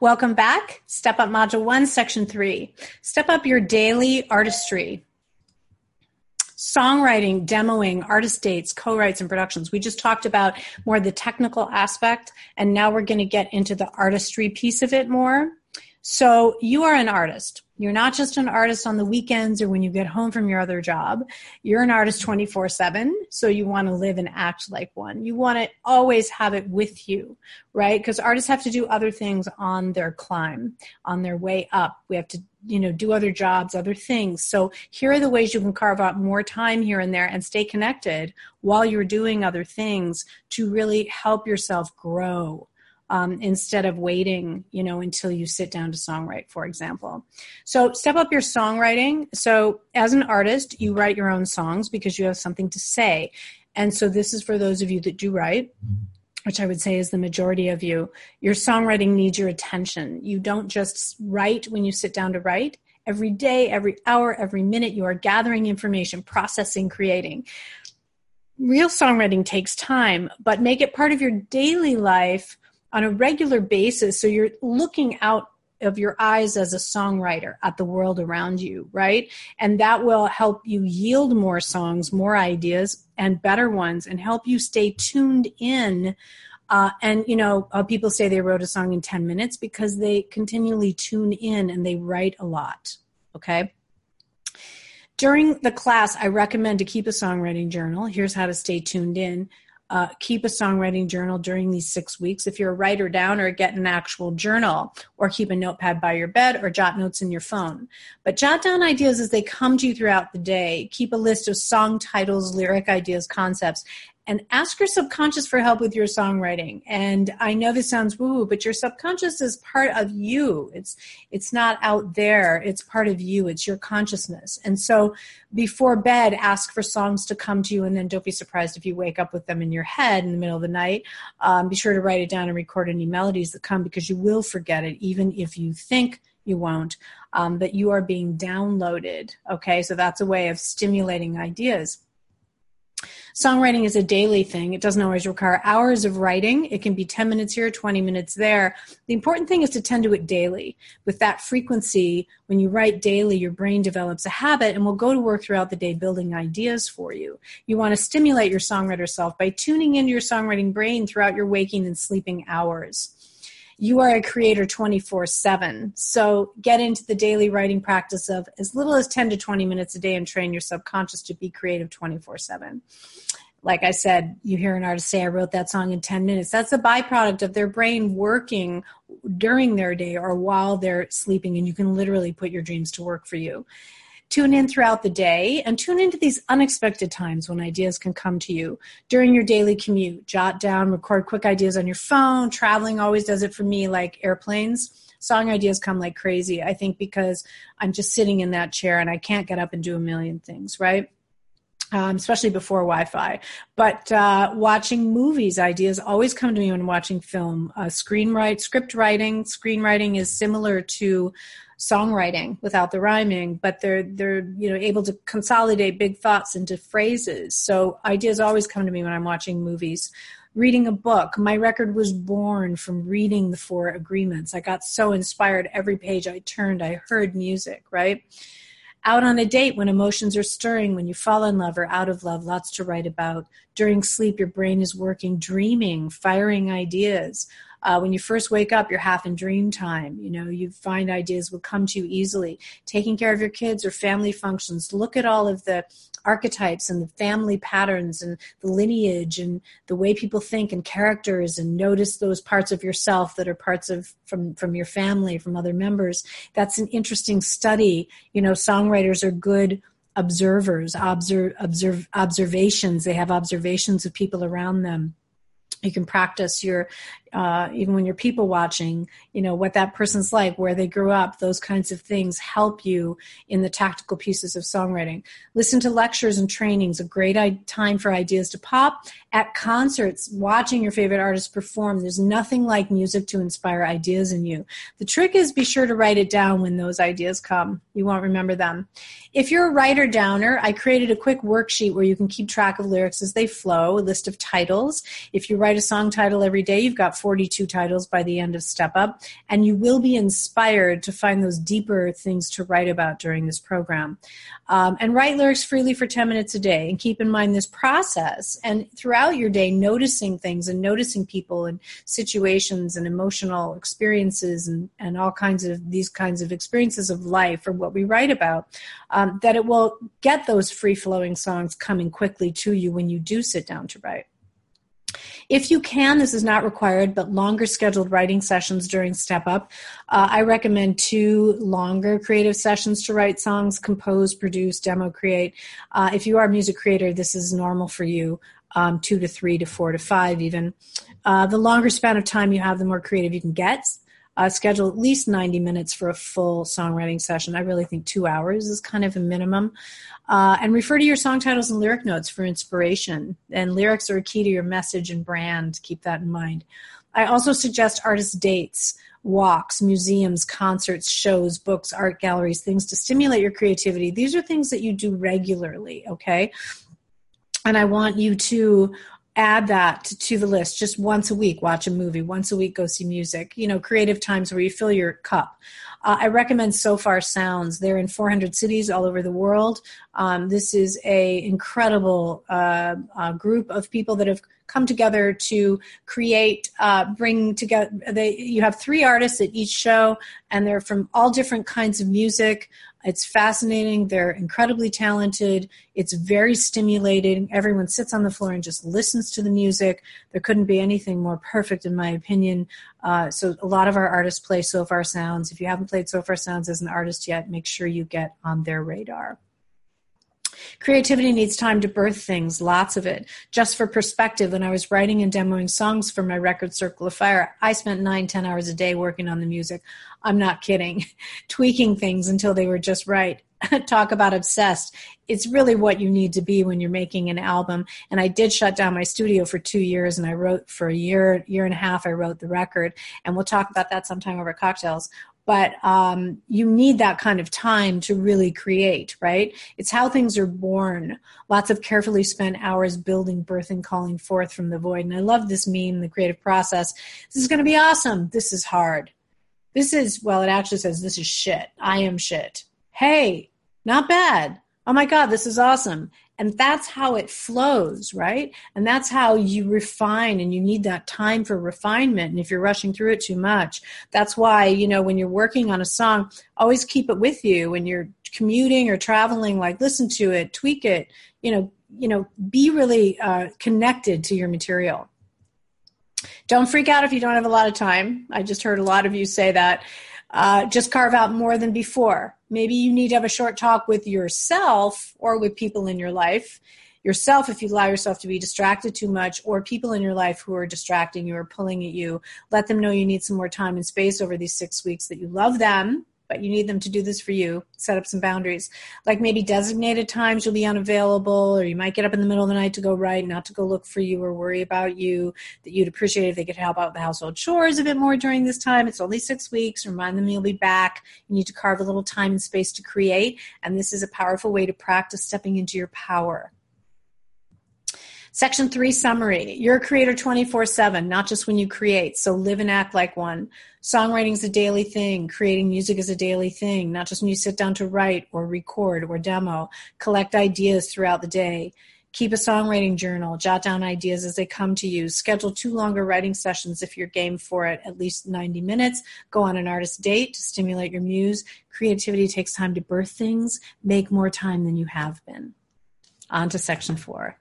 Welcome back. Step Up Module 1, Section 3. Step up your daily artistry. Songwriting, demoing, artist dates, co writes, and productions. We just talked about more the technical aspect, and now we're going to get into the artistry piece of it more. So, you are an artist. You're not just an artist on the weekends or when you get home from your other job. You're an artist 24 7. So you want to live and act like one. You want to always have it with you, right? Because artists have to do other things on their climb, on their way up. We have to, you know, do other jobs, other things. So here are the ways you can carve out more time here and there and stay connected while you're doing other things to really help yourself grow um, instead of waiting, you know, until you sit down to songwrite, for example. So step up your songwriting. So as an artist, you write your own songs because you have something to say. And so this is for those of you that do write which I would say is the majority of you, your songwriting needs your attention. You don't just write when you sit down to write. Every day, every hour, every minute, you are gathering information, processing, creating. Real songwriting takes time, but make it part of your daily life on a regular basis so you're looking out of your eyes as a songwriter at the world around you, right? And that will help you yield more songs, more ideas, and better ones, and help you stay tuned in. Uh, and, you know, uh, people say they wrote a song in 10 minutes because they continually tune in and they write a lot, okay? During the class, I recommend to keep a songwriting journal. Here's how to stay tuned in uh, keep a songwriting journal during these six weeks. If you're a writer down, or get an actual journal, or keep a notepad by your bed, or jot notes in your phone. But jot down ideas as they come to you throughout the day. Keep a list of song titles, lyric ideas, concepts, and ask your subconscious for help with your songwriting. And I know this sounds woo, but your subconscious is part of you. It's it's not out there. It's part of you. It's your consciousness. And so before bed, ask for songs to come to you, and then don't be surprised if you wake up with them in your head in the middle of the night. Um, be sure to write it down and record any melodies that come because you will forget it, even if you think you won't. Um, you are being downloaded. Okay, so that's a way of stimulating ideas. Songwriting is a daily thing. It doesn't always require hours of writing. It can be 10 minutes here, 20 minutes there. The important thing is to tend to it daily. With that frequency, when you write daily, your brain develops a habit and will go to work throughout the day building ideas for you. You want to stimulate your songwriter self by tuning into your songwriting brain throughout your waking and sleeping hours you are a creator 24 7. So get into the daily writing practice of as little as 10 to 20 minutes a day and train your subconscious to be creative 24 7. Like I said, you hear an artist say, I wrote that song in 10 minutes. That's a byproduct of their brain working during their day or while they're sleeping, and you can literally put your dreams to work for you tune in throughout the day and tune into these unexpected times when ideas can come to you during your daily commute. Jot down, record quick ideas on your phone. Traveling always does it for me, like airplanes. Song ideas come like crazy, I think, because I'm just sitting in that chair and I can't get up and do a million things, right? Um, especially before Wi-Fi. But uh, watching movies, ideas always come to me when watching film. Uh, screenwrite, script writing, screenwriting is similar to songwriting without the rhyming, but they're they're you know able to consolidate big thoughts into phrases. So ideas always come to me when I'm watching movies. Reading a book, my record was born from reading the Four Agreements. I got so inspired every page I turned, I heard music, right? Out on a date when emotions are stirring, when you fall in love or out of love, lots to write about. During sleep, your brain is working, dreaming, firing ideas. Uh, when you first wake up, you're half in dream time. You know, you find ideas will come to you easily. Taking care of your kids or family functions, look at all of the archetypes and the family patterns and the lineage and the way people think and characters and notice those parts of yourself that are parts of from from your family from other members that's an interesting study you know songwriters are good observers observe, observe observations they have observations of people around them you can practice your uh, even when you're people watching you know what that person's like where they grew up those kinds of things help you in the tactical pieces of songwriting. Listen to lectures and trainings a great time for ideas to pop. At concerts watching your favorite artists perform there's nothing like music to inspire ideas in you. The trick is be sure to write it down when those ideas come. You won't remember them. If you're a writer downer i created a quick worksheet where you can keep track of lyrics as they flow a list of titles. If you write a song title every day you've got 42 titles by the end of Step Up, and you will be inspired to find those deeper things to write about during this program. Um, and write lyrics freely for 10 minutes a day. And keep in mind this process and throughout your day, noticing things and noticing people and situations and emotional experiences and, and all kinds of these kinds of experiences of life or what we write about, um, that it will get those free flowing songs coming quickly to you when you do sit down to write. If you can, this is not required, but longer scheduled writing sessions during Step Up. Uh, I recommend two longer creative sessions to write songs, compose, produce, demo, create. Uh, if you are a music creator, this is normal for you. Um, two to three to four to five, even. Uh, the longer span of time you have, the more creative you can get. Uh, schedule at least 90 minutes for a full songwriting session. I really think two hours is kind of a minimum. Uh, and refer to your song titles and lyric notes for inspiration. And lyrics are a key to your message and brand. Keep that in mind. I also suggest artist dates, walks, museums, concerts, shows, books, art galleries, things to stimulate your creativity. These are things that you do regularly, okay? And I want you to add that to the list just once a week watch a movie once a week go see music you know creative times where you fill your cup. Uh, i recommend Sofar Sounds. They're in 400 cities all over the world. Um, this is a incredible uh, uh, group of people that have come together to create uh, bring together they you have three artists at each show and they're from all different kinds of music it's fascinating. They're incredibly talented. It's very stimulating. Everyone sits on the floor and just listens to the music. There couldn't be anything more perfect, in my opinion. Uh, so, a lot of our artists play Sofar Sounds. If you haven't played Sofar Sounds as an artist yet, make sure you get on their radar. Creativity needs time to birth things, lots of it. Just for perspective, when I was writing and demoing songs for my record Circle of Fire, I spent nine, ten hours a day working on the music. I'm not kidding. Tweaking things until they were just right. Talk about obsessed. It's really what you need to be when you're making an album. And I did shut down my studio for two years and I wrote for a year, year and a half, I wrote the record. And we'll talk about that sometime over cocktails but um, you need that kind of time to really create, right? It's how things are born. Lots of carefully spent hours building, birthing, calling forth from the void. And I love this meme, the creative process. This is going to be awesome. This is hard. This is, well, it actually says, this is shit. I am shit. Hey, not bad. Oh my God, this is awesome. And that's how it flows, right? And that's how you refine and you need that time for refinement. And if you're rushing through it too much, that's why, you know, when you're working on a song, always keep it with you. When you're commuting or traveling, like listen to it, tweak it, you know, you know, be really uh, connected to your material. Don't freak out if you don't have a lot of time. I just heard a lot of you say that. Uh, just carve out more than before. Maybe you need to have a short talk with yourself or with people in your life. Yourself, if you allow yourself to be distracted too much, or people in your life who are distracting you or pulling at you, let them know you need some more time and space over these six weeks, that you love them, but you need them to do this for you. Set up some boundaries. Like maybe designated times you'll be unavailable, or you might get up in the middle of the night to go write, not to go look for you or worry about you. That you'd appreciate if they could help out with the household chores a bit more during this time. It's only six weeks. Remind them you'll be back. You need to carve a little time and space to create. And this is a powerful way to practice stepping into your power. Section three summary. You're a creator 24 7, not just when you create. So live and act like one. Songwriting is a daily thing. Creating music is a daily thing, not just when you sit down to write or record or demo. Collect ideas throughout the day. Keep a songwriting journal. Jot down ideas as they come to you. Schedule two longer writing sessions if you're game for it, at least 90 minutes. Go on an artist date to stimulate your muse. Creativity takes time to birth things. Make more time than you have been. On to section four.